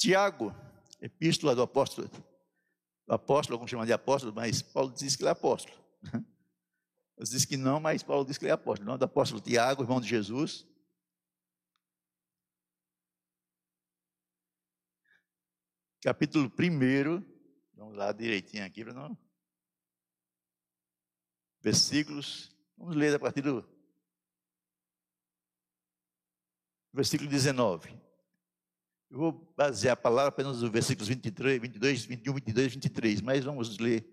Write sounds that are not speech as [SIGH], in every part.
Tiago, epístola do apóstolo, do apóstolo, alguns chamam de apóstolo, mas Paulo diz que ele é apóstolo. [LAUGHS] Eles dizem que não, mas Paulo diz que ele é apóstolo. Não, do apóstolo Tiago, irmão de Jesus. Capítulo 1, vamos lá direitinho aqui para não. Versículos, vamos ler a partir do versículo 19. Eu vou basear a palavra apenas nos versículos 23, 22, 21, 22 23, mas vamos ler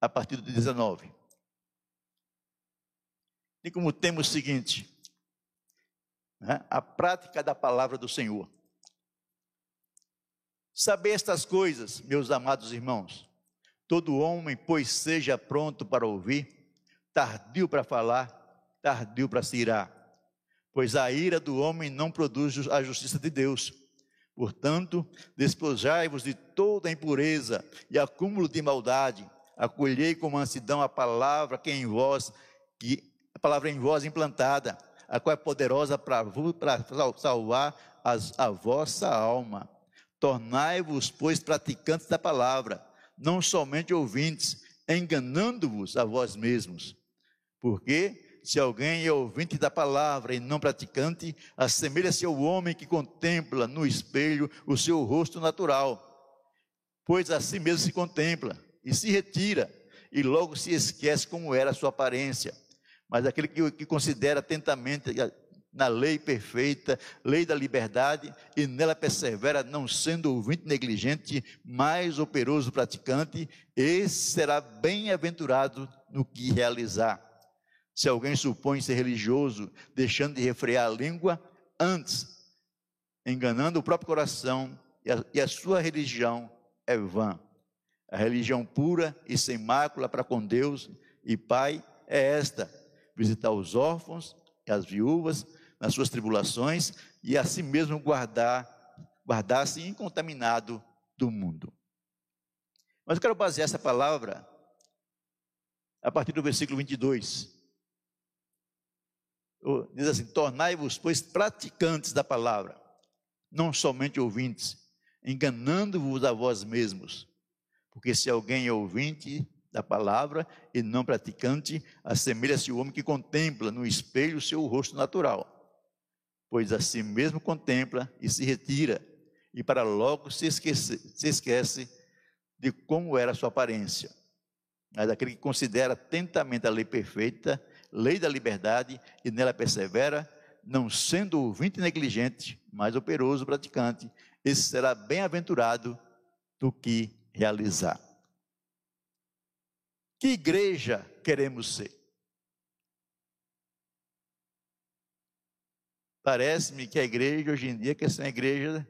a partir do 19. E como tema o seguinte: né, a prática da palavra do Senhor. Saber estas coisas, meus amados irmãos, todo homem, pois seja pronto para ouvir, tardio para falar, tardio para se irar, pois a ira do homem não produz a justiça de Deus. Portanto, despojai-vos de toda impureza e acúmulo de maldade, acolhei com mansidão a palavra que em vós, que a palavra em vós implantada, a qual é poderosa para salvar as, a vossa alma. Tornai-vos, pois, praticantes da palavra, não somente ouvintes, enganando-vos a vós mesmos. Porque se alguém é ouvinte da palavra e não praticante, assemelha-se ao homem que contempla no espelho o seu rosto natural, pois assim mesmo se contempla e se retira, e logo se esquece como era a sua aparência. Mas aquele que, que considera atentamente na lei perfeita, lei da liberdade, e nela persevera, não sendo ouvinte negligente, mais operoso praticante, esse será bem-aventurado no que realizar. Se alguém supõe ser religioso, deixando de refrear a língua, antes, enganando o próprio coração, e a, e a sua religião é vã. A religião pura e sem mácula para com Deus e Pai é esta: visitar os órfãos e as viúvas nas suas tribulações e assim mesmo guardar, guardar-se incontaminado do mundo. Mas eu quero basear essa palavra a partir do versículo 22. Diz assim: Tornai-vos, pois, praticantes da palavra, não somente ouvintes, enganando-vos a vós mesmos. Porque se alguém é ouvinte da palavra e não praticante, assemelha-se o homem que contempla no espelho o seu rosto natural. Pois assim mesmo contempla e se retira, e para logo se esquece, se esquece de como era a sua aparência. Mas aquele que considera atentamente a lei perfeita, lei da liberdade, e nela persevera, não sendo ouvinte negligente, mas operoso praticante, esse será bem-aventurado do que realizar. Que igreja queremos ser? Parece-me que a igreja hoje em dia quer ser uma igreja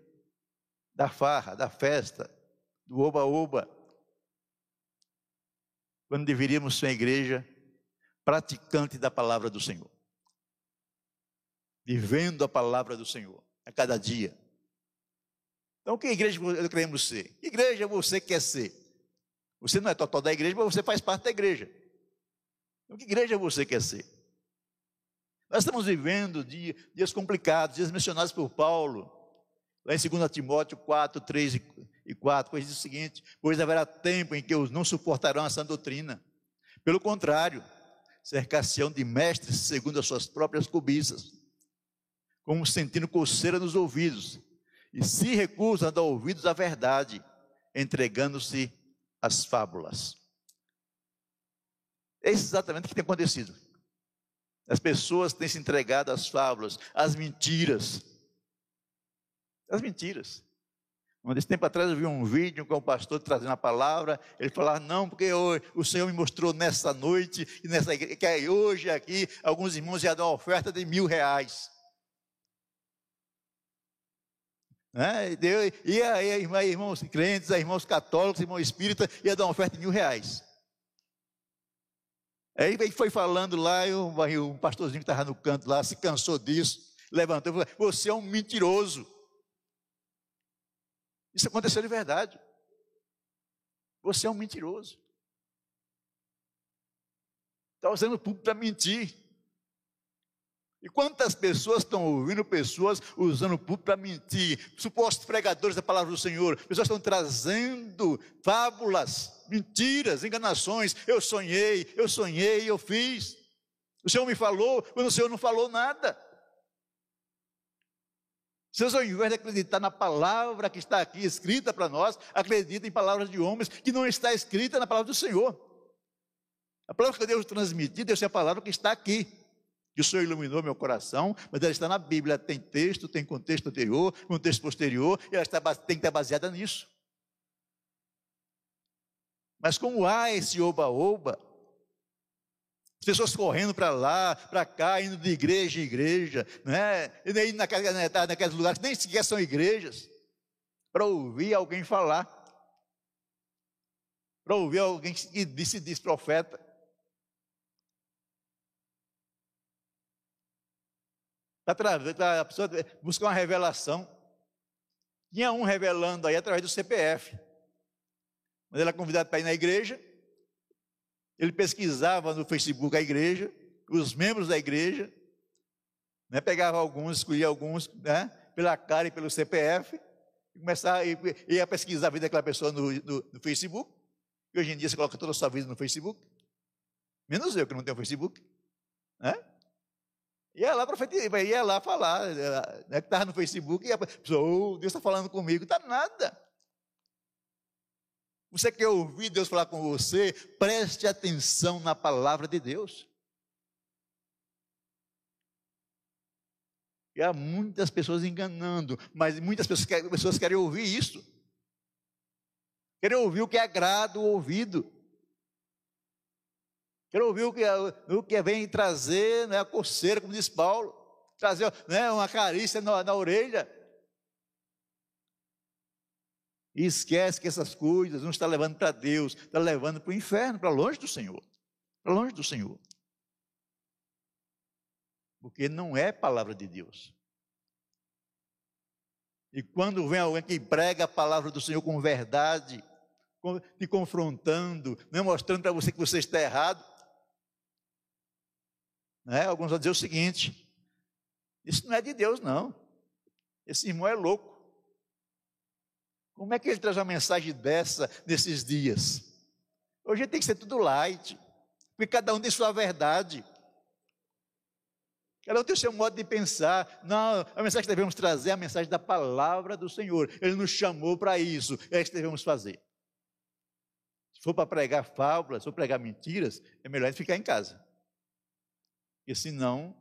da farra, da festa, do oba-oba. Quando deveríamos ser uma igreja praticante da palavra do Senhor. Vivendo a palavra do Senhor a cada dia. Então, que igreja queremos ser? Que igreja você quer ser? Você não é total da igreja, mas você faz parte da igreja. Então, que igreja você quer ser? Nós estamos vivendo dias, dias complicados, dias mencionados por Paulo, lá em 2 Timóteo 4, 3 e 4, pois diz o seguinte: Pois haverá tempo em que os não suportarão essa doutrina. Pelo contrário, cercar-se-ão de mestres segundo as suas próprias cobiças, como sentindo coceira nos ouvidos, e se recusam a dar ouvidos à verdade, entregando-se às fábulas. É exatamente o que tem acontecido. As pessoas têm se entregado às fábulas, às mentiras. As mentiras. Um desse tempo atrás eu vi um vídeo com o pastor trazendo a palavra. Ele falava, não, porque hoje, o Senhor me mostrou nessa noite e nessa igreja, que hoje aqui alguns irmãos iam dar uma oferta de mil reais. Né? E aí, irmãos crentes, irmãos católicos, irmãos espíritas, ia dar uma oferta de mil reais. Aí ele foi falando lá, e o pastorzinho que estava no canto lá se cansou disso, levantou e falou: Você é um mentiroso. Isso aconteceu de verdade. Você é um mentiroso. Está usando o público para mentir. E quantas pessoas estão ouvindo pessoas usando o público para mentir? Supostos pregadores da palavra do Senhor. Pessoas estão trazendo fábulas, mentiras, enganações. Eu sonhei, eu sonhei, eu fiz. O Senhor me falou, quando o Senhor não falou nada. Vocês, ao invés de acreditar na palavra que está aqui escrita para nós, acreditam em palavras de homens que não está escrita na palavra do Senhor. A palavra que Deus transmitiu, Deus é a palavra que está aqui que o Senhor iluminou meu coração, mas ela está na Bíblia, tem texto, tem contexto anterior, contexto posterior, e ela está, tem que estar baseada nisso. Mas como há esse oba-oba, as pessoas correndo para lá, para cá, indo de igreja em igreja, né? e nem naqueles, naqueles lugares que nem sequer são igrejas, para ouvir alguém falar, para ouvir alguém que disse, diz profeta. para a pessoa buscar uma revelação. Tinha um revelando aí através do CPF. Mas ele era convidado para ir na igreja. Ele pesquisava no Facebook a igreja, os membros da igreja, né, pegava alguns, escolhia alguns, né, pela cara e pelo CPF, e começava, ia pesquisar a vida daquela pessoa no, no, no Facebook. E hoje em dia você coloca toda a sua vida no Facebook. Menos eu que não tenho Facebook. Né? Ia lá profetizar, ia lá falar, né, que estava no Facebook, e a pessoa, oh, Deus está falando comigo, está nada. Você quer ouvir Deus falar com você? Preste atenção na palavra de Deus. E há muitas pessoas enganando, mas muitas pessoas querem, querem ouvir isso. Querem ouvir o que agrada o ouvido. Quero ouvir o que, o que vem trazer né, a coceira, como diz Paulo, trazer né, uma carícia na, na orelha. E esquece que essas coisas não está levando para Deus, está levando para o inferno, para longe do Senhor. Para longe do Senhor. Porque não é palavra de Deus. E quando vem alguém que prega a palavra do Senhor com verdade, te confrontando, não é mostrando para você que você está errado, né? Alguns vão dizer o seguinte: isso não é de Deus, não. Esse irmão é louco. Como é que ele traz uma mensagem dessa nesses dias? Hoje tem que ser tudo light, porque cada um tem sua verdade. Cada um tem o seu modo de pensar. Não, a mensagem que devemos trazer é a mensagem da palavra do Senhor. Ele nos chamou para isso, é isso que devemos fazer. Se for para pregar fábulas, se for pregar mentiras, é melhor ficar em casa. Porque senão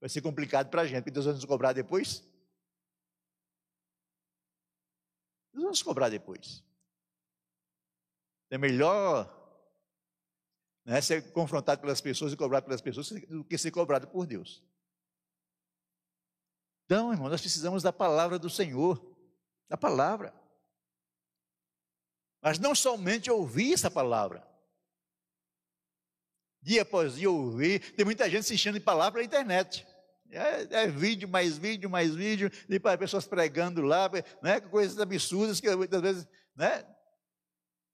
vai ser complicado para a gente, porque Deus vai nos cobrar depois. Deus vai nos cobrar depois. É melhor né, ser confrontado pelas pessoas e cobrado pelas pessoas do que ser cobrado por Deus. Então, irmão, nós precisamos da palavra do Senhor, da palavra. Mas não somente ouvir essa palavra, dia após dia ouvir. Tem muita gente se enchendo de palavra pela internet. É, é, vídeo, mais vídeo, mais vídeo, e para pessoas pregando lá, né, coisas absurdas que muitas vezes, né,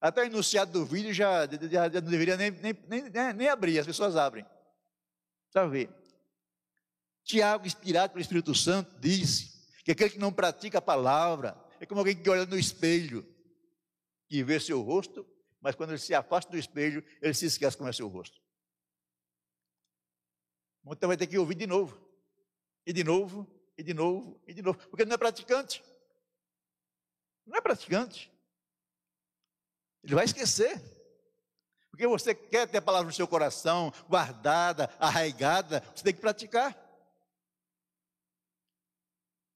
até o enunciado do vídeo já, já, já não deveria nem, nem, nem, né, nem, abrir, as pessoas abrem. Para ver. Tiago, inspirado pelo Espírito Santo, disse que aquele que não pratica a palavra é como alguém que olha no espelho e vê seu rosto, mas quando ele se afasta do espelho, ele se esquece como é seu rosto. Então vai ter que ouvir de novo. E de novo, e de novo, e de novo. Porque não é praticante. Não é praticante. Ele vai esquecer. Porque você quer ter a palavra no seu coração, guardada, arraigada, você tem que praticar.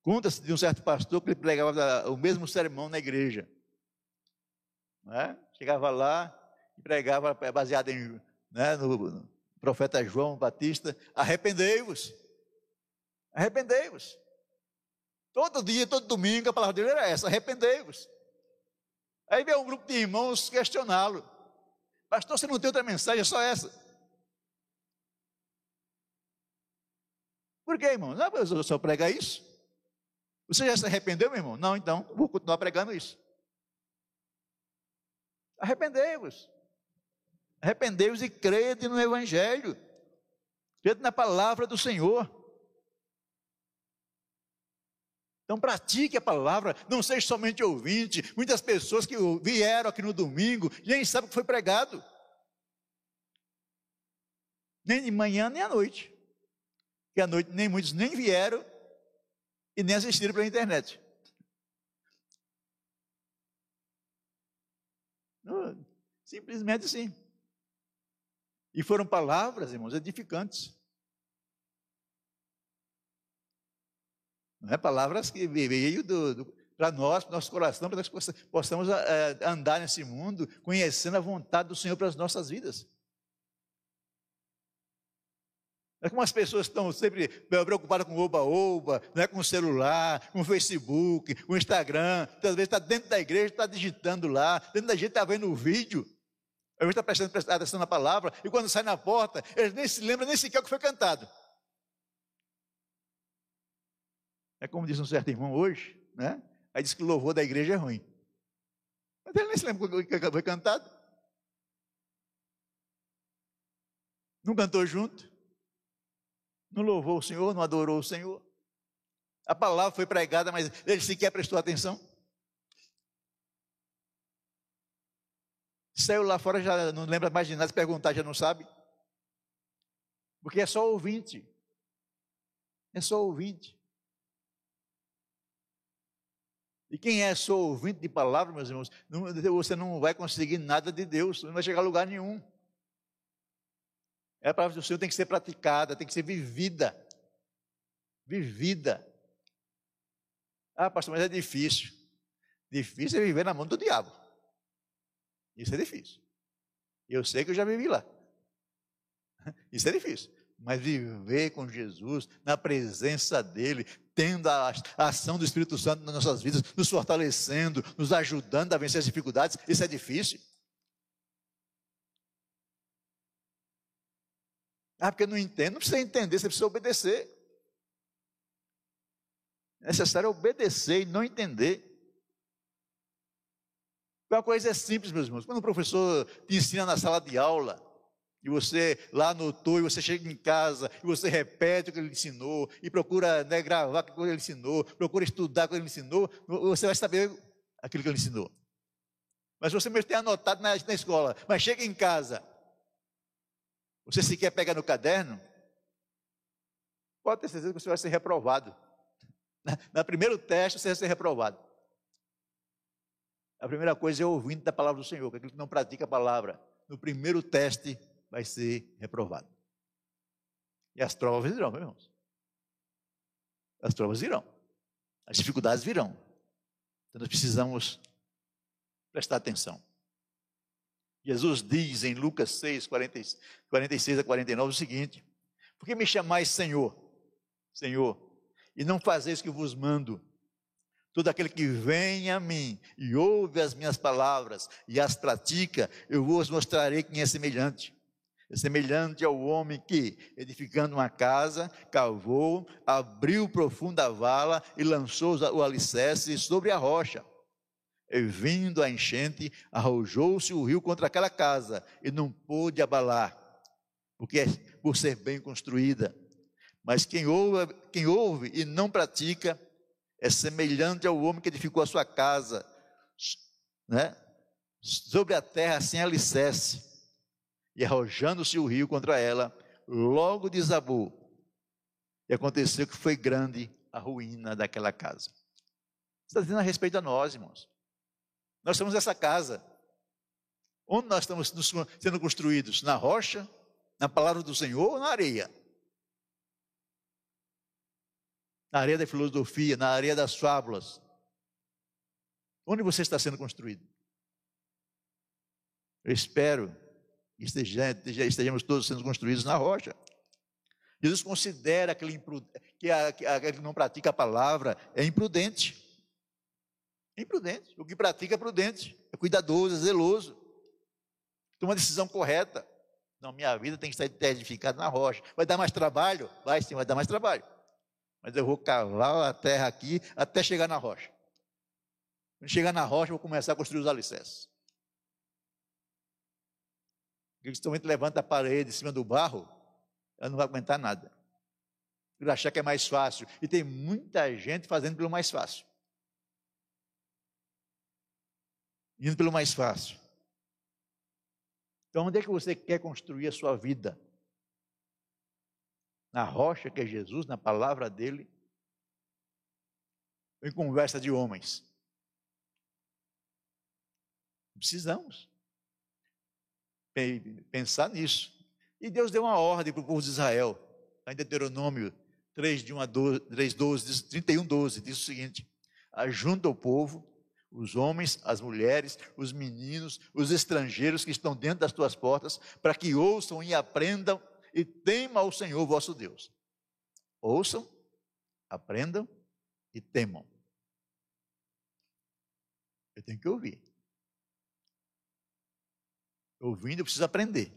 Conta-se de um certo pastor que ele pregava o mesmo sermão na igreja. É? Chegava lá e pregava baseado em, né, no, profeta João Batista, arrependei-vos. Arrependei-vos. Todo dia, todo domingo, a palavra dele era essa: arrependei-vos. Aí veio um grupo de irmãos questioná-lo: Pastor, você não tem outra mensagem, é só essa. Por que, irmão? Não, eu só pregar isso. Você já se arrependeu, meu irmão? Não, então, vou continuar pregando isso. Arrependei-vos. Arrependei-vos e crede no Evangelho. Crede na palavra do Senhor. Então pratique a palavra, não seja somente ouvinte. Muitas pessoas que vieram aqui no domingo nem sabem o que foi pregado. Nem de manhã, nem à noite. Que à noite nem muitos nem vieram e nem assistiram pela internet. Simplesmente assim. E foram palavras, irmãos, edificantes. Não é palavras que veio para nós, para nosso coração, para que nós possamos é, andar nesse mundo conhecendo a vontade do Senhor para as nossas vidas. É como as pessoas estão sempre preocupadas com oba-oba, né, com o celular, com o Facebook, com o Instagram. Às vezes está dentro da igreja, está digitando lá, dentro da gente está vendo o vídeo. A gente está prestando atenção na palavra, e quando sai na porta, eles nem se lembram nem sequer o que foi cantado. É como diz um certo irmão hoje, né? Aí diz que o louvor da igreja é ruim. Mas ele nem se lembra o que foi cantado. Não cantou junto. Não louvou o Senhor, não adorou o Senhor. A palavra foi pregada, mas ele sequer prestou atenção. Saiu lá fora, já não lembra mais de nada, se perguntar já não sabe. Porque é só ouvinte. É só ouvinte. E quem é só ouvinte de palavra, meus irmãos, não, você não vai conseguir nada de Deus, não vai chegar a lugar nenhum. É a palavra do Senhor tem que ser praticada, tem que ser vivida. Vivida. Ah, pastor, mas é difícil. Difícil é viver na mão do diabo. Isso é difícil. Eu sei que eu já vivi lá. [LAUGHS] Isso é difícil. Mas viver com Jesus, na presença dEle, tendo a ação do Espírito Santo nas nossas vidas, nos fortalecendo, nos ajudando a vencer as dificuldades, isso é difícil. Ah, porque não entende, não precisa entender, você precisa obedecer. É necessário obedecer e não entender. A coisa é simples, meus irmãos. Quando o professor te ensina na sala de aula, e você lá anotou, e você chega em casa, e você repete o que ele ensinou, e procura né, gravar o que ele ensinou, procura estudar o que ele ensinou, você vai saber aquilo que ele ensinou. Mas você mesmo tem anotado na, na escola, mas chega em casa, você sequer pega no caderno, pode ter certeza que você vai ser reprovado. Na, na primeiro teste, você vai ser reprovado. A primeira coisa é ouvindo da palavra do Senhor, que aquele que não pratica a palavra, no primeiro teste vai ser reprovado. E as provas virão, meus irmãos. As provas virão. As dificuldades virão. Então nós precisamos prestar atenção. Jesus diz em Lucas 6, 46 a 49 o seguinte: Por que me chamais Senhor, Senhor, e não fazeis o que vos mando? Todo aquele que vem a mim e ouve as minhas palavras e as pratica, eu vos mostrarei quem é semelhante. Semelhante ao homem que, edificando uma casa, cavou, abriu profunda vala e lançou o alicerce sobre a rocha. E vindo a enchente, arrojou-se o rio contra aquela casa e não pôde abalar, porque é por ser bem construída. Mas quem ouve, quem ouve e não pratica é semelhante ao homem que edificou a sua casa, né? Sobre a terra sem alicerce, e arrojando-se o rio contra ela, logo desabou. E aconteceu que foi grande a ruína daquela casa. Está dizendo a respeito a nós, irmãos. Nós somos essa casa. Onde nós estamos sendo construídos? Na rocha, na palavra do Senhor ou na areia? Na areia da filosofia, na areia das fábulas. Onde você está sendo construído? Eu espero estejamos todos sendo construídos na rocha. Jesus considera aquele que, aquele que não pratica a palavra é imprudente. É imprudente. O que pratica é prudente, é cuidadoso, é zeloso. Toma uma decisão correta. Não, minha vida tem que estar edificada na rocha. Vai dar mais trabalho? Vai sim, vai dar mais trabalho. Mas eu vou cavar a terra aqui até chegar na rocha. Quando chegar na rocha, eu vou começar a construir os alicerces. Se levanta a parede em cima do barro, ela não vai aguentar nada. Por achar que é mais fácil. E tem muita gente fazendo pelo mais fácil. Indo pelo mais fácil. Então, onde é que você quer construir a sua vida? Na rocha que é Jesus, na palavra dele? Em conversa de homens? Precisamos pensar nisso. E Deus deu uma ordem para o povo de Israel, em Deuteronômio 3, de 1 a 12, 3, 12, 31, 12, diz o seguinte: Ajunta o povo, os homens, as mulheres, os meninos, os estrangeiros que estão dentro das tuas portas, para que ouçam e aprendam e temam ao Senhor vosso Deus. Ouçam, aprendam e temam. Eu tenho que ouvir. Ouvindo, eu preciso aprender.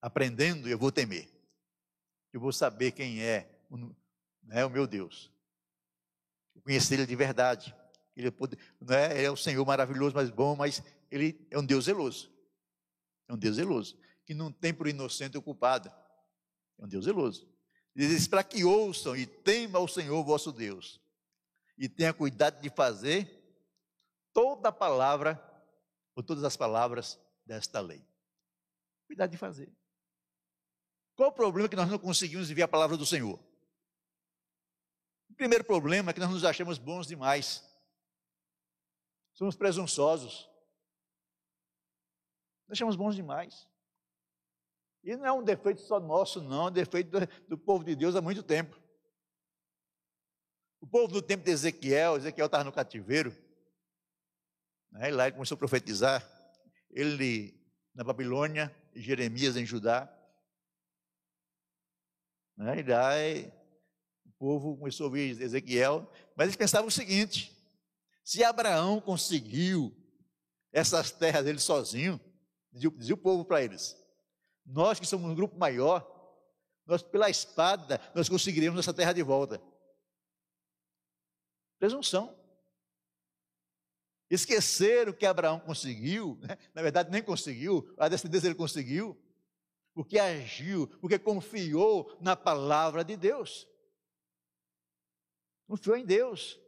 Aprendendo, eu vou temer. Eu vou saber quem é o, né, o meu Deus. Conhecer Ele de verdade. Ele é, né, ele é o Senhor maravilhoso, mas bom, mas Ele é um Deus zeloso. É um Deus zeloso. Que não tem por inocente o culpado. É um Deus zeloso. Ele diz: para que ouçam e temam ao Senhor vosso Deus. E tenha cuidado de fazer toda a palavra por todas as palavras desta lei. Cuidado de fazer. Qual o problema que nós não conseguimos viver a palavra do Senhor? O primeiro problema é que nós nos achamos bons demais. Somos presunçosos. Nós achamos bons demais. E não é um defeito só nosso, não, é um defeito do, povo de Deus há muito tempo. O povo do tempo de Ezequiel, Ezequiel estava no cativeiro, né? E lá ele começou a profetizar. Ele na Babilônia, Jeremias em Judá. Né? E daí o povo começou a ouvir Ezequiel, mas eles pensavam o seguinte: se Abraão conseguiu essas terras dele sozinho, dizia, dizia o povo para eles, nós que somos um grupo maior, nós pela espada, nós conseguiremos essa terra de volta. Presunção. Esqueceram que Abraão conseguiu, né? na verdade nem conseguiu, a descendência ele conseguiu, porque agiu, porque confiou na palavra de Deus. Confiou em Deus.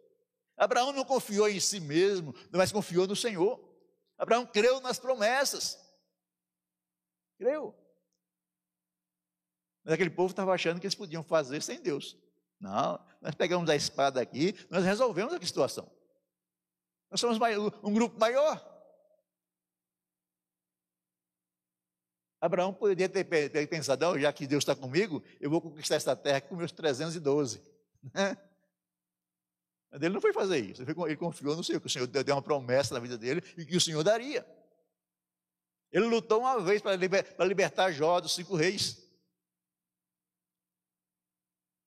Abraão não confiou em si mesmo, mas confiou no Senhor. Abraão creu nas promessas. Creu. Mas aquele povo estava achando que eles podiam fazer sem Deus. Não, nós pegamos a espada aqui, nós resolvemos a situação. Nós somos um grupo maior. Abraão poderia ter, pensado, já que Deus está comigo, eu vou conquistar essa terra com meus 312. [LAUGHS] Né? Mas ele não foi fazer isso, ele confiou no Senhor, que o Senhor deu uma promessa na vida dele e que o Senhor daria. Ele lutou uma vez para, libertar Jó dos cinco reis.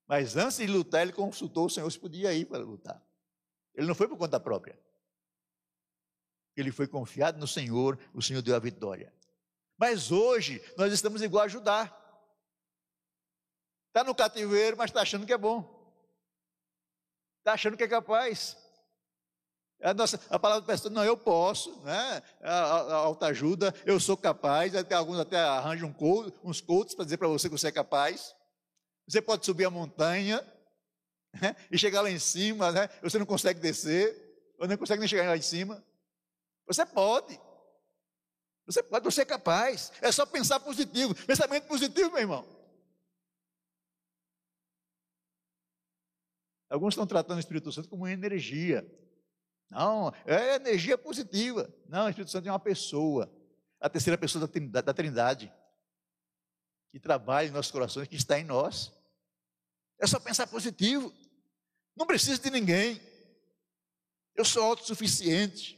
Mas antes de lutar, ele consultou o Senhor se podia ir para lutar. Ele não foi por conta própria ele foi confiado no Senhor, o Senhor deu a vitória. Mas hoje nós estamos igual a Judá. Está no cativeiro, mas está achando que é bom. Está achando que é capaz. A, nossa, a palavra pastor, não, eu posso, né? A, a, a alta ajuda, eu sou capaz, até alguns até arranjam uns coaches para dizer para você que você é capaz. Você pode subir a montanha né? e chegar lá em cima, né? Você não consegue descer, ou não consegue nem chegar lá em cima. Você pode. Você pode, você é capaz. É só pensar positivo. Pensamento positivo, meu irmão. Alguns estão tratando o Espírito Santo como energia. Não, é energia positiva. Não, o Espírito Santo é uma pessoa. A terceira pessoa da Trindade, da trindade que trabalha em nossos corações, que está em nós. É só pensar positivo. Não preciso de ninguém. Eu sou autossuficiente.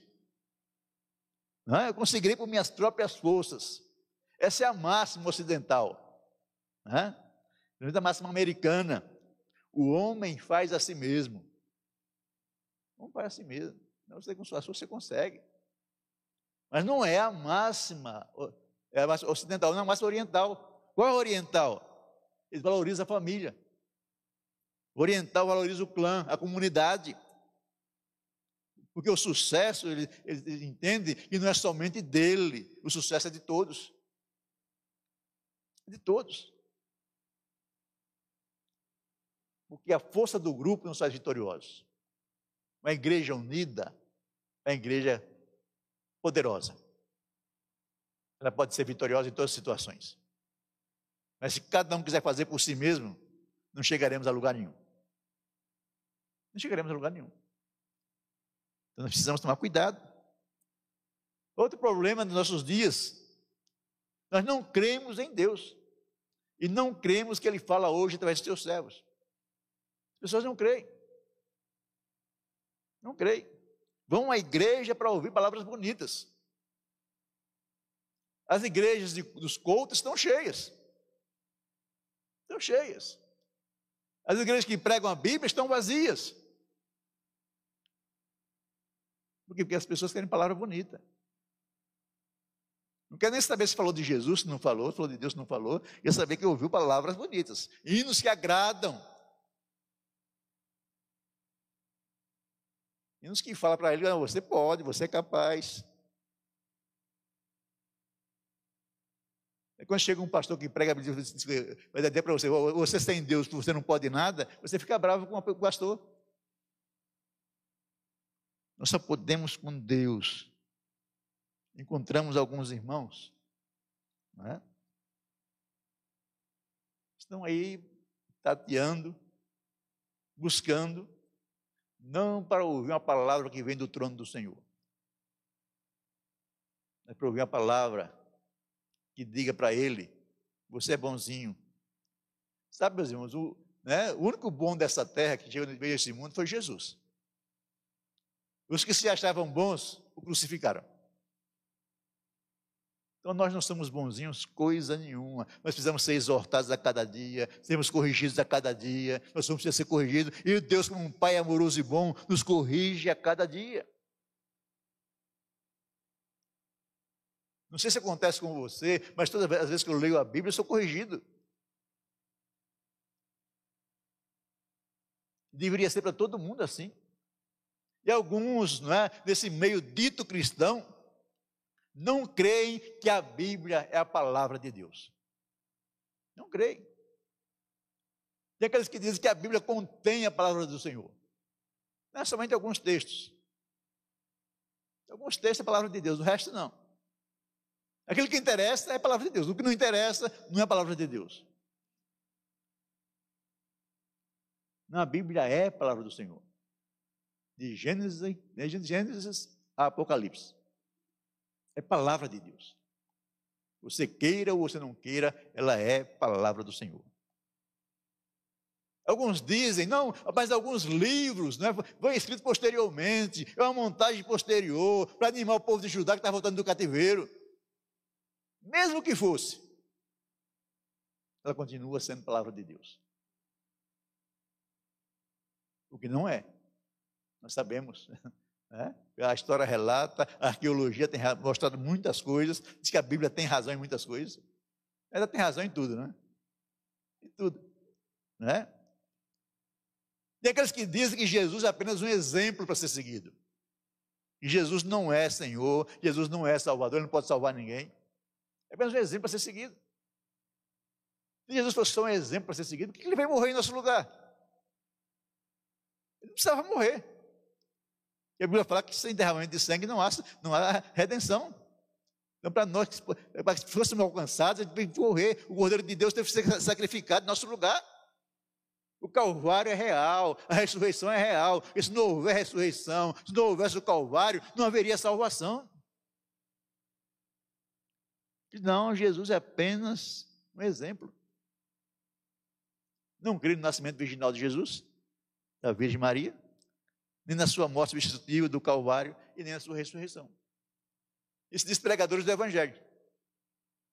Eu conseguirei por minhas próprias forças. Essa é a máxima ocidental. É a máxima americana. O homem faz a si mesmo. O homem faz a si mesmo. Não sei com sua força você consegue. Mas não é a máxima, é a máxima ocidental, não é a máxima oriental. Qual é a oriental? Eles valorizam a família. O oriental valoriza o clã, a comunidade. Porque o sucesso, ele, ele entende que não é somente dele, o sucesso é de todos. De todos. Porque a força do grupo nos faz vitoriosos. Uma igreja unida é uma igreja poderosa. Ela pode ser vitoriosa em todas as situações. Mas se cada um quiser fazer por si mesmo, não chegaremos a lugar nenhum. Não chegaremos a lugar nenhum. Então nós precisamos tomar cuidado. Outro problema dos nossos dias, nós não cremos em Deus. E não cremos que Ele fala hoje através dos seus servos. As pessoas não creem. Não creem. Vão à igreja para ouvir palavras bonitas. As igrejas de, dos cultos estão cheias. Estão cheias. As igrejas que pregam a Bíblia estão vazias. Por quê? Porque as pessoas querem palavra bonita. Não quer nem saber se falou de Jesus, se não falou, se falou de Deus, se não falou. Quer saber que ouviu palavras bonitas. Hinos que agradam. Hinos que falam para ele, não, você pode, você é capaz. É quando chega um pastor que prega, vai dizer para você, você tem Deus, você não pode nada, você fica bravo com o pastor. Nós só podemos com Deus. Encontramos alguns irmãos, é? estão aí tateando, buscando, não para ouvir uma palavra que vem do trono do Senhor, mas para ouvir uma palavra que diga para ele: você é bonzinho. Sabe, meus irmãos, o, né, o único bom dessa terra que veio esse mundo foi Jesus. Os que se achavam bons o crucificaram. Então nós não somos bonzinhos coisa nenhuma. Nós precisamos ser exortados a cada dia, sermos corrigidos a cada dia. Nós somos ser corrigidos. E Deus, como um Pai amoroso e bom, nos corrige a cada dia. Não sei se acontece com você, mas todas as vezes que eu leio a Bíblia, eu sou corrigido. Deveria ser para todo mundo assim. E alguns, não é, desse meio dito cristão, não creem que a Bíblia é a palavra de Deus. Não creem. Tem aqueles que dizem que a Bíblia contém a palavra do Senhor. Não é somente alguns textos. Alguns textos é a palavra de Deus, o resto não. Aquilo que interessa é a palavra de Deus. O que não interessa não é a palavra de Deus. Não, a Bíblia é a palavra do Senhor. De Gênesis, de Gênesis a Apocalipse. É palavra de Deus. Você queira ou você não queira, ela é palavra do Senhor. Alguns dizem, não, mas alguns livros né, foram escritos posteriormente, é uma montagem posterior para animar o povo de Judá que está voltando do cativeiro mesmo que fosse, ela continua sendo palavra de Deus. O que não é. Nós sabemos. [LAUGHS] Né? A história relata, a arqueologia tem mostrado muitas coisas, diz que a Bíblia tem razão em muitas coisas. Ela tem razão em tudo, né? Em tudo. Né? Tem aqueles que dizem que Jesus é apenas um exemplo para ser seguido. Que Jesus não é Senhor, Jesus não é Salvador, ele não pode salvar ninguém. É apenas um exemplo para ser seguido. Se Jesus fosse só um exemplo para ser seguido, por que ele veio morrer em nosso lugar? Ele não precisava morrer. E a Bíblia fala que sem derramamento de sangue não há, não há redenção. Então, para nós, para que fôssemos alcançados, a gente tem que morrer. O Cordeiro de Deus teve que ser sacrificado em nosso lugar. O Calvário é real, a ressurreição é real. E se não houver ressurreição, se não houvesse o Calvário, não haveria salvação. Não, Jesus é apenas um exemplo. Não creio no nascimento virginal de Jesus, da Virgem Maria, nem na sua morte substitutiva do Calvário e nem na sua ressurreição. Isso diz pregadores do Evangelho.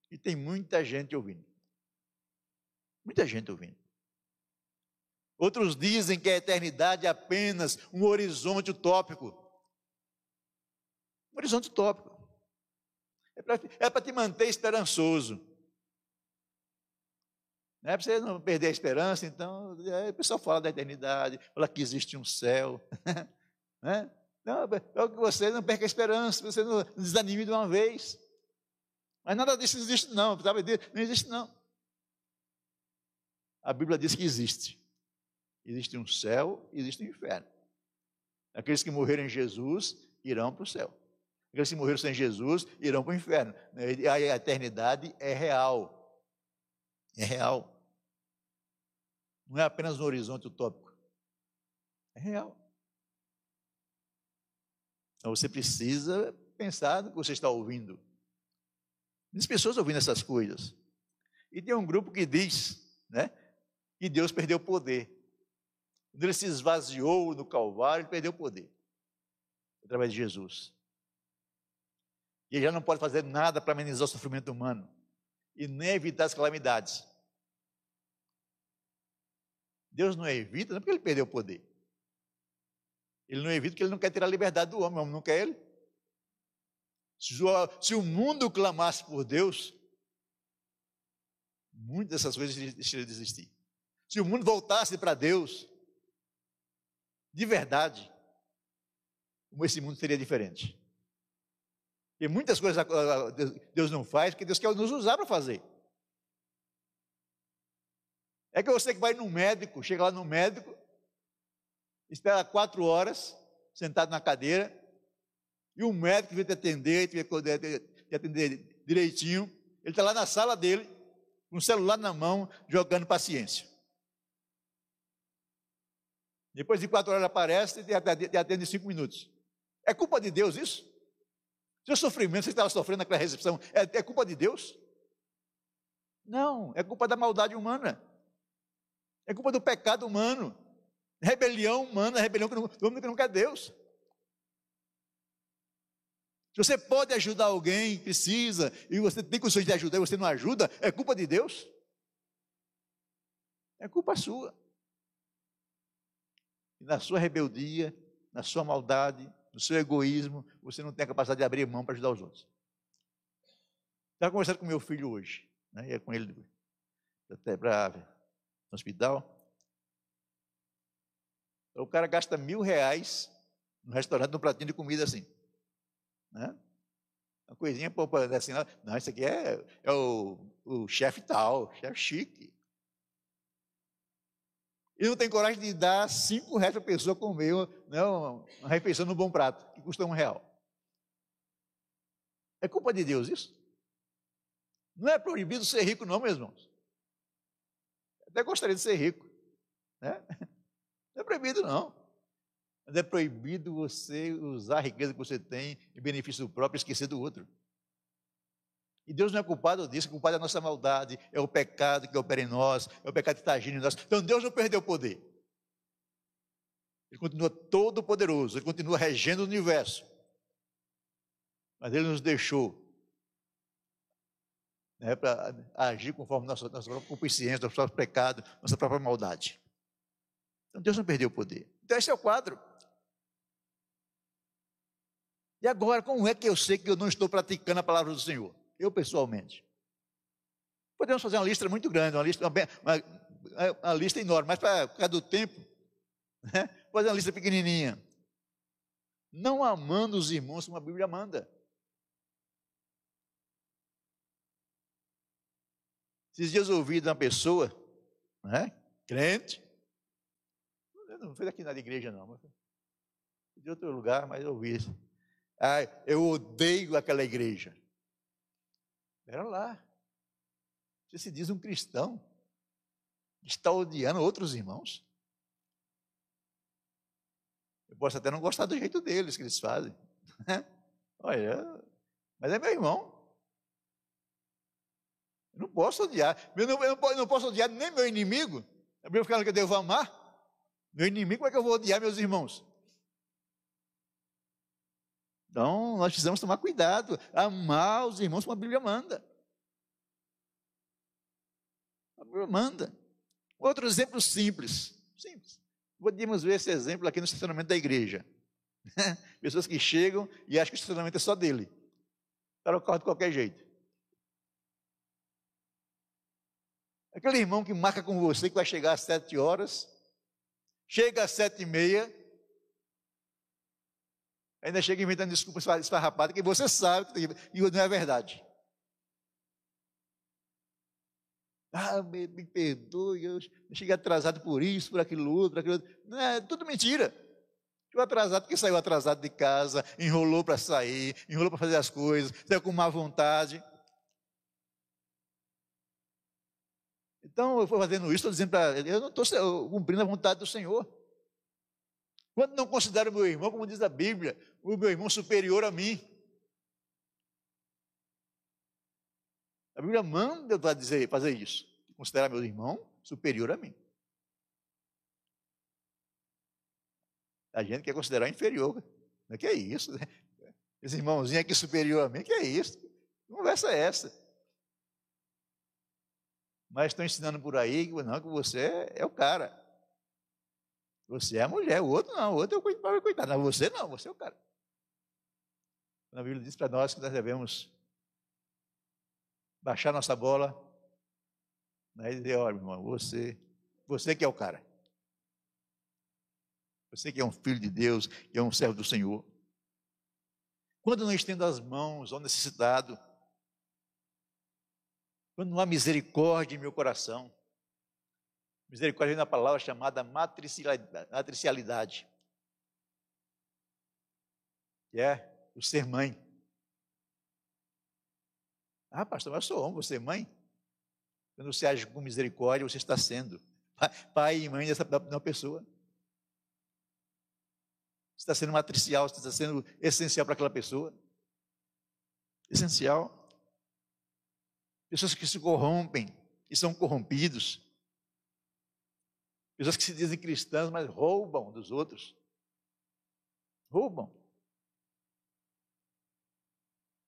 E tem muita gente ouvindo. Muita gente ouvindo. Outros dizem que a eternidade é apenas um horizonte utópico. Um horizonte utópico. É para é te manter esperançoso. Não é para você não perder a esperança, então, é, o pessoal fala da eternidade, fala que existe um céu. [LAUGHS] né? Não, é que você não perca a esperança, você não desanime de uma vez. Mas nada disso existe, não. Não existe, não. A Bíblia diz que existe. Existe um céu, existe um inferno. Aqueles que morreram em Jesus irão para o céu. Aqueles que morreram sem Jesus irão para o inferno. A eternidade é real. É real. Não é apenas um horizonte utópico. É real. Então você precisa pensar no que você está ouvindo. As pessoas ouvindo essas coisas. E tem um grupo que diz né, que Deus perdeu o poder. Quando ele se esvaziou no Calvário, ele perdeu o poder. Através de Jesus. E ele já não pode fazer nada para amenizar o sofrimento humano. E nem evitar as calamidades. Deus não evita, não é porque ele perdeu o poder. Ele não evita porque ele não quer tirar a liberdade do homem, o homem não quer ele. Se o mundo clamasse por Deus, muitas dessas coisas deixariam de existir. Se o mundo voltasse para Deus, de verdade, esse mundo seria diferente. E muitas coisas Deus não faz porque Deus quer nos usar para fazer. É que você que vai no médico, chega lá no médico, espera quatro horas, sentado na cadeira, e o médico vai te atender, te atender direitinho, ele está lá na sala dele, com o celular na mão, jogando paciência. Depois de quatro horas aparece e te atende em cinco minutos. É culpa de Deus isso? Seu sofrimento, você estava sofrendo naquela recepção, é, é culpa de Deus? Não, é culpa da maldade humana. É culpa do pecado humano. Rebelião humana, rebelião do homem que não quer Deus. Se você pode ajudar alguém, precisa, e você tem condições de ajudar e você não ajuda, é culpa de Deus? É culpa sua. E na sua rebeldia, na sua maldade, no seu egoísmo, você não tem a capacidade de abrir mão para ajudar os outros. Estava conversando com meu filho hoje, né? ia com ele até para no hospital. O cara gasta mil reais no restaurante, num pratinho de comida assim. Né? Uma coisinha assim, não, isso aqui é, é o, o chefe tal, chefe chique. E não tem coragem de dar cinco reais para a pessoa comer né, uma refeição no bom prato, que custa um real. É culpa de Deus isso? Não é proibido ser rico, não, meus irmãos. Até gostaria de ser rico. Né? [LAUGHS] Não é proibido, não. Mas é proibido você usar a riqueza que você tem em benefício próprio e esquecer do outro. E Deus não é culpado disso, é culpado da nossa maldade, é o pecado que opera em nós, é o pecado que está agindo em nós. Então Deus não perdeu o poder. Ele continua todo poderoso, ele continua regendo o universo. Mas ele nos deixou né, para agir conforme nossa, nossa própria concupiscência, nosso próprio pecado, nossa própria maldade. Então Deus não perdeu o poder. Então esse é o quadro. E agora, como é que eu sei que eu não estou praticando a palavra do Senhor? Eu pessoalmente. Podemos fazer uma lista muito grande, uma lista, uma, uma, uma lista enorme, mas para causa do tempo, [LAUGHS] né? fazer uma lista pequenininha. Não amando os irmãos como a Bíblia manda. Esses dias eu ouvi de uma pessoa, né, crente, não foi aqui na igreja não, mas de outro lugar, mas eu ouvi isso. Ah, eu odeio aquela igreja. Espera lá. Você se diz um cristão, está odiando outros irmãos. Eu posso até não gostar do jeito deles que eles fazem. Olha, mas é meu irmão. Eu não posso odiar. Eu não, eu não posso odiar nem meu inimigo. A Bíblia fala que eu devo amar. Meu inimigo, como é que eu vou odiar meus irmãos? Então, nós precisamos tomar cuidado, amar os irmãos como a Bíblia manda. A Bíblia manda. Outro exemplo simples. Simples. Podemos ver esse exemplo aqui no estacionamento da igreja. [LAUGHS] Pessoas que chegam e acham que o estacionamento é só dele. O cara corre de qualquer jeito. Aquele irmão que marca com você que vai chegar às sete horas, chega às sete e meia, ainda chega inventando desculpas esfarrapadas que você sabe que não é verdade. Ah, me, me perdoe, eu cheguei atrasado por isso, por aquilo outro, por aquilo outro. Não, é tudo mentira. Chegou atrasado porque saiu atrasado de casa, enrolou para sair, enrolou para fazer as coisas, saiu com má vontade. Então, eu vou fazendo isso, estou dizendo para eu não estou cumprindo a vontade do Senhor. Quando não considero meu irmão, como diz a Bíblia, o meu irmão superior a mim. A Bíblia manda para dizer, fazer isso. Considerar meu irmão superior a mim. A gente quer considerar inferior. Não é que é isso, né? Esse irmãozinho aqui superior a mim, que é isso? Que conversa é essa? Mas estão ensinando por aí que, não, que você é o cara. Você é a mulher, o outro não, o outro o pobre coitado. Não, você não, você é o cara. A Bíblia diz para nós que nós devemos baixar nossa bola né, e dizer, olha, irmão, você, você que é o cara. Você que é um filho de Deus, que é um servo do Senhor. Quando não estendo as mãos ao necessitado, quando não há misericórdia em meu coração, misericórdia é uma palavra chamada matricialidade, que é o ser mãe. Ah, pastor, mas eu sou homem, você é mãe? Quando você age com misericórdia, você está sendo pai e mãe dessa uma pessoa. Você está sendo matricial, você está sendo essencial para aquela pessoa. Essencial. Pessoas que se corrompem e são corrompidos. Pessoas que se dizem cristãs, mas roubam dos outros. Roubam.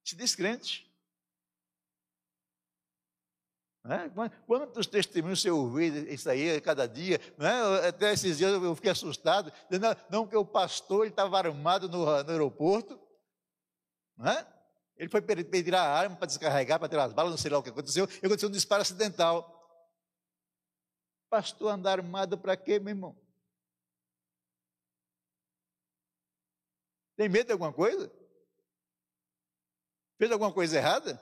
Se descrente. Né? Quantos testemunhos você ouvir isso aí cada dia? Né? Até esses dias eu fiquei assustado. Não, não que o pastor estava armado no, no aeroporto. Né? Ele foi pedir a arma para descarregar, para tirar as balas, não sei lá o que aconteceu. E aconteceu um disparo acidental. Pastor andar armado para quê, meu irmão? Tem medo de alguma coisa? Fez alguma coisa errada?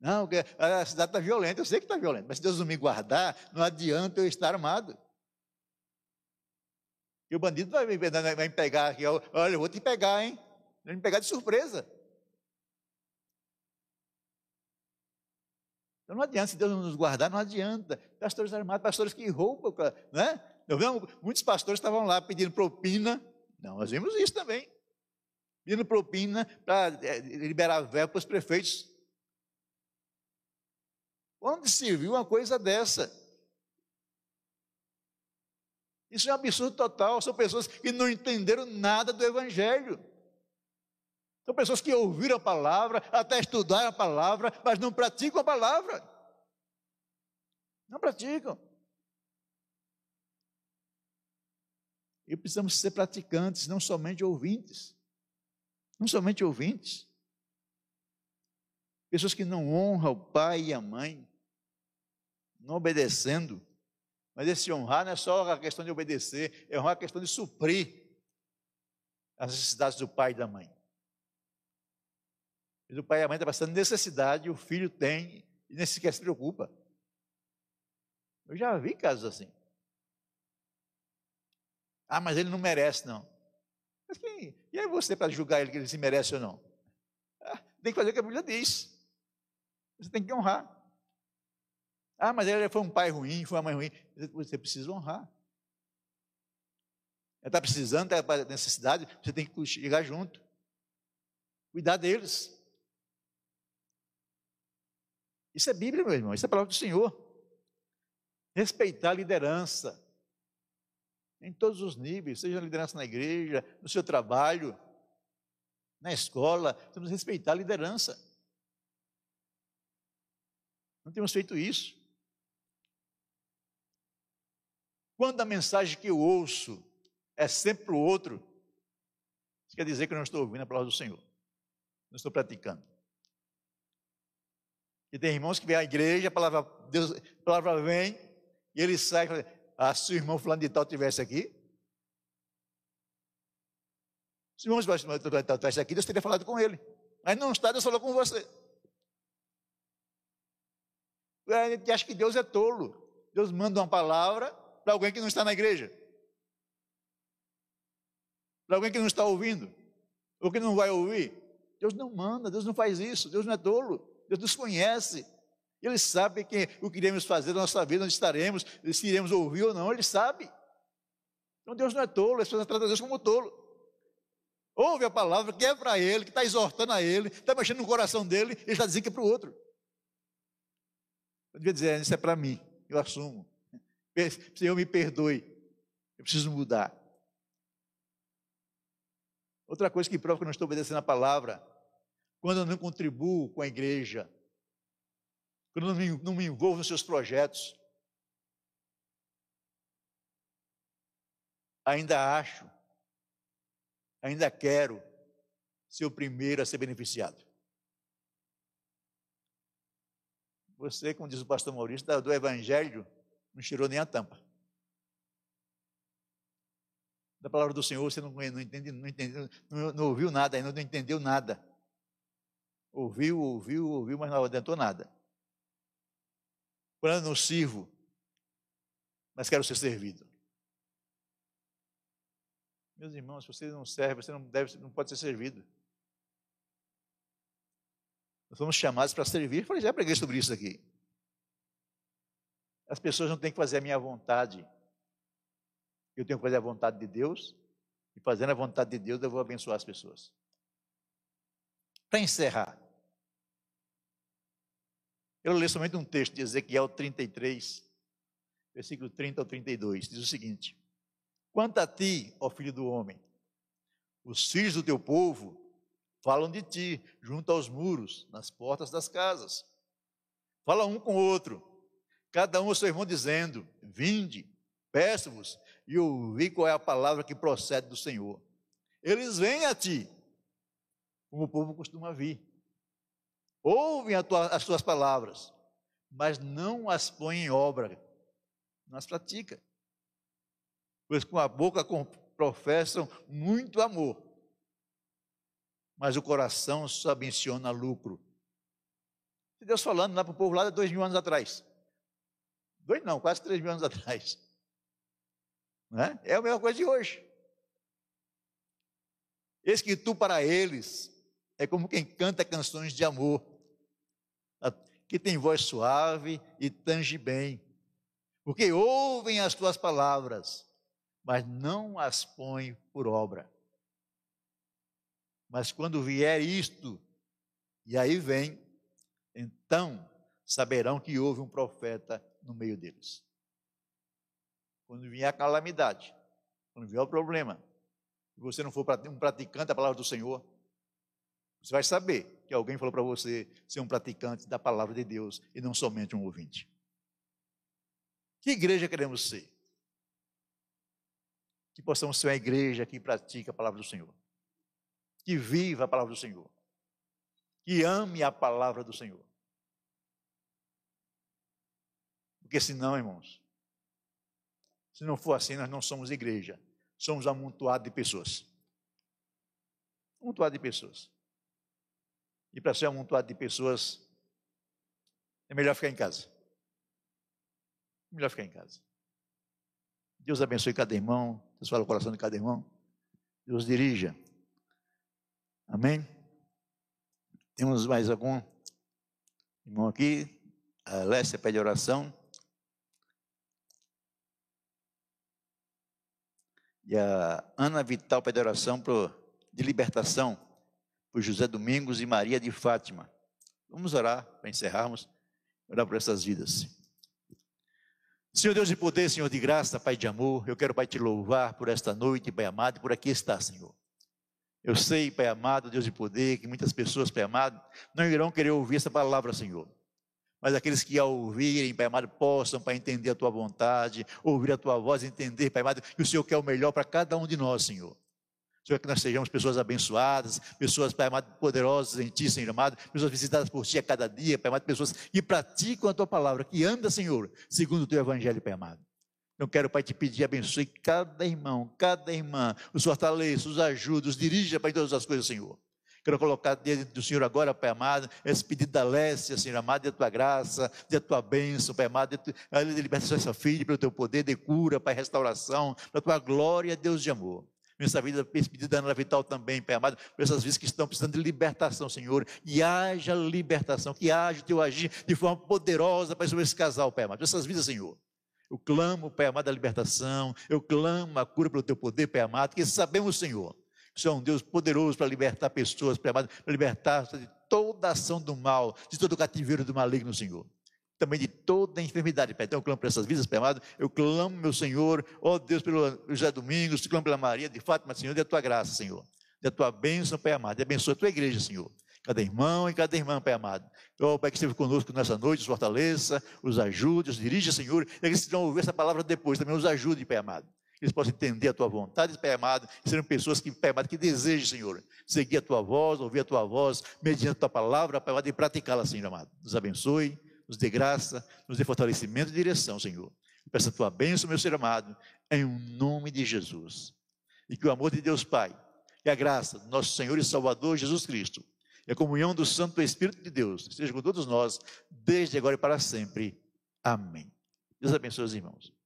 Não, a cidade está violenta, eu sei que está violenta, mas se Deus não me guardar, não adianta eu estar armado. E o bandido vai, vai me pegar aqui, olha, eu vou te pegar, hein? Vai me pegar de surpresa. Então não adianta, se Deus não nos guardar, não adianta. Pastores armados, pastores que roubam, né? Eu vemos, muitos pastores estavam lá pedindo propina. Não, nós vimos isso também. Pedindo propina para é, liberar verba para os prefeitos. Onde se viu uma coisa dessa? Isso é um absurdo total. São pessoas que não entenderam nada do Evangelho. São pessoas que ouviram a palavra, até estudaram a palavra, mas não praticam a palavra. Não praticam. E precisamos ser praticantes, não somente ouvintes. Não somente ouvintes. Pessoas que não honram o pai e a mãe, não obedecendo. Mas esse honrar não é só a questão de obedecer, é honrar a questão de suprir as necessidades do pai e da mãe. E o pai e a mãe estão passando necessidade, o filho tem, e nem sequer se preocupa. Eu já vi casos assim. Ah, mas ele não merece, não. Mas quem, e aí você para julgar ele que ele se merece ou não? Ah, tem que fazer o que a Bíblia diz. Você tem que honrar. Ah, mas ele foi um pai ruim, foi uma mãe ruim. Você precisa honrar. Ele está precisando, está necessidade, você tem que chegar junto. Cuidar deles. Isso é Bíblia, meu irmão, isso é palavra do Senhor. Respeitar a liderança. Em todos os níveis, seja a liderança na igreja, no seu trabalho, na escola, temos que respeitar a liderança. Não temos feito isso. Quando a mensagem que eu ouço é sempre o outro, isso quer dizer que eu não estou ouvindo a palavra do Senhor, não estou praticando. E tem irmãos que vêm à igreja, a palavra, Deus, a palavra vem, e ele sai e fala, ah, se o irmão fulano de tal estivesse aqui, se o irmão fulano de tal estivesse aqui, Deus teria falado com ele. Mas não está, Deus falou com você. A gente acha que Deus é tolo. Deus manda uma palavra para alguém que não está na igreja. Para alguém que não está ouvindo. Ou que não vai ouvir. Deus não manda, Deus não faz isso. Deus não é tolo. Deus nos conhece. Ele sabe o que iremos fazer na nossa vida, onde estaremos, se iremos ouvir ou não, Ele sabe. Então Deus não é tolo, as pessoas tratam Deus como tolo. Ouve a palavra que é para ele, que está exortando a ele, está mexendo no coração dele, ele está dizendo que é para o outro. Eu devia dizer, isso é para mim, eu assumo. Senhor, me perdoe, eu preciso mudar. Outra coisa que prova que eu não estou obedecendo a palavra, quando eu não contribuo com a igreja, quando eu não me, envolvo nos seus projetos, ainda acho, ainda quero ser o primeiro a ser beneficiado. Você, como diz o pastor Maurício, do Evangelho, não tirou nem a tampa. Da palavra do Senhor, você não, não, entende, não, entende, não, não ouviu nada, ainda não entendeu nada. Ouviu, ouviu, ouviu, mas não adiantou nada. Quando eu não sirvo, mas quero ser servido. Meus irmãos, se você não serve, você não deve, não pode ser servido. Nós fomos chamados para servir. Falei, já preguei sobre isso aqui. As pessoas não têm que fazer a minha vontade. Eu tenho que fazer a vontade de Deus. E fazendo a vontade de Deus, eu vou abençoar as pessoas. Para encerrar, eu leio somente um texto de Ezequiel 33, versículo 30 ao 32. Diz o seguinte: Quanto a ti, ó filho do homem, os filhos do teu povo falam de ti junto aos muros, nas portas das casas. Fala um com o outro, cada um ao seu irmão, dizendo: Vinde, peço-vos, e ouvi qual é a palavra que procede do Senhor. Eles vêm a ti, como o povo costuma vir. Ouvem tua, as tuas palavras, mas não as põem em obra, não as pratica pois com a boca professam muito amor, mas o coração só menciona lucro. Deus falando lá para o povo lá de dois mil anos atrás. Dois não, quase três mil anos atrás. Não é? é a mesma coisa de hoje. Eis que tu para eles é como quem canta canções de amor, que tem voz suave e tange bem, porque ouvem as tuas palavras, mas não as põe por obra. Mas quando vier isto, e aí vem, então saberão que houve um profeta no meio deles. Quando vier a calamidade, quando vier o problema, e você não for um praticante da palavra do Senhor, você vai saber que alguém falou para você ser um praticante da palavra de Deus e não somente um ouvinte. Que igreja queremos ser? que possamos ser uma igreja que pratica a palavra do Senhor, que viva a palavra do Senhor, que ame a palavra do Senhor. Porque senão, irmãos, se não for assim, nós não somos igreja, somos amontoado de pessoas. Amontoado de pessoas. E para ser amontoado de pessoas, é melhor ficar em casa. É melhor ficar em casa. Deus abençoe cada irmão. Deus fala o coração de cada irmão. Deus dirija. Amém? Temos mais algum irmão aqui? A Lécia pede oração. E a Ana Vital pede oração pro, de libertação por José Domingos e Maria de Fátima. Vamos orar para encerrarmos, orar por essas vidas. Senhor Deus de poder, Senhor de graça, Pai de amor, eu quero, Pai, te louvar por esta noite, Pai amado, por aqui está, Senhor. Eu sei, Pai amado, Deus de poder, que muitas pessoas, Pai amado, não irão querer ouvir essa palavra, Senhor. Mas aqueles que ao ouvirem, Pai amado, possam, Pai, entender a Tua vontade, ouvir a Tua voz, entender, Pai amado, que o Senhor quer o melhor para cada um de nós, Senhor. Senhor, que nós sejamos pessoas abençoadas, pessoas, Pai amado, poderosas em Ti, Senhor amado, pessoas visitadas por Ti a cada dia, Pai amado, pessoas que praticam a Tua palavra, que andam, Senhor, segundo o Teu Evangelho, Pai amado. Eu quero, Pai, te pedir, abençoe cada irmão, cada irmã, os fortaleça, os ajude, os dirija, Pai, em todas as coisas, Senhor. Quero colocar diante do Senhor agora, Pai amado, esse pedido da Lécia, Senhor amado, de tua graça, de tua bênção, Pai amado, de, de libertação dessa filha, pelo teu poder de cura, Pai, restauração, pela tua glória, Deus de amor. Nessa vida, esse pedido da Ana Vital também, Pai amado, por essas vidas que estão precisando de libertação, Senhor. E haja libertação, que haja o teu agir de forma poderosa para esse casal, Pai amado. Essas vidas, Senhor. Eu clamo, Pai amado, a libertação. Eu clamo a cura pelo teu poder, Pai amado, que sabemos, Senhor, que Senhor é um Deus poderoso para libertar pessoas, Pai amado, para libertar de toda ação do mal, de todo o cativeiro do maligno, Senhor também de toda a enfermidade. Pai, então eu clamo por essas vidas, Pai amado. Eu clamo, meu Senhor, ó Deus, pelo José Domingos, clamo pela Maria de Fátima, Senhor, da tua graça, Senhor. Da tua bênção, Pai amado. E abençoa a tua igreja, Senhor. Cada irmão e cada irmã, Pai amado. Ó Pai, que esteve conosco nessa noite, os fortaleça, os ajude, os dirija, Senhor. E aqueles que vão ouvir essa palavra depois, também os ajude, Pai amado. Eles possam entender a tua vontade, Pai amado, serão pessoas que, Pai amado, que desejam, Senhor, seguir a tua voz, ouvir a tua voz, mediante a tua palavra, Pai amado, e praticá-la, Senhor amado. Nos abençoe nos dê graça, nos dê fortalecimento e direção, Senhor. Peço a tua bênção, meu ser amado, em nome de Jesus. E que o amor de Deus Pai, e a graça do nosso Senhor e Salvador Jesus Cristo, e a comunhão do Santo Espírito de Deus, esteja com todos nós, desde agora e para sempre. Amém. Deus abençoe os irmãos.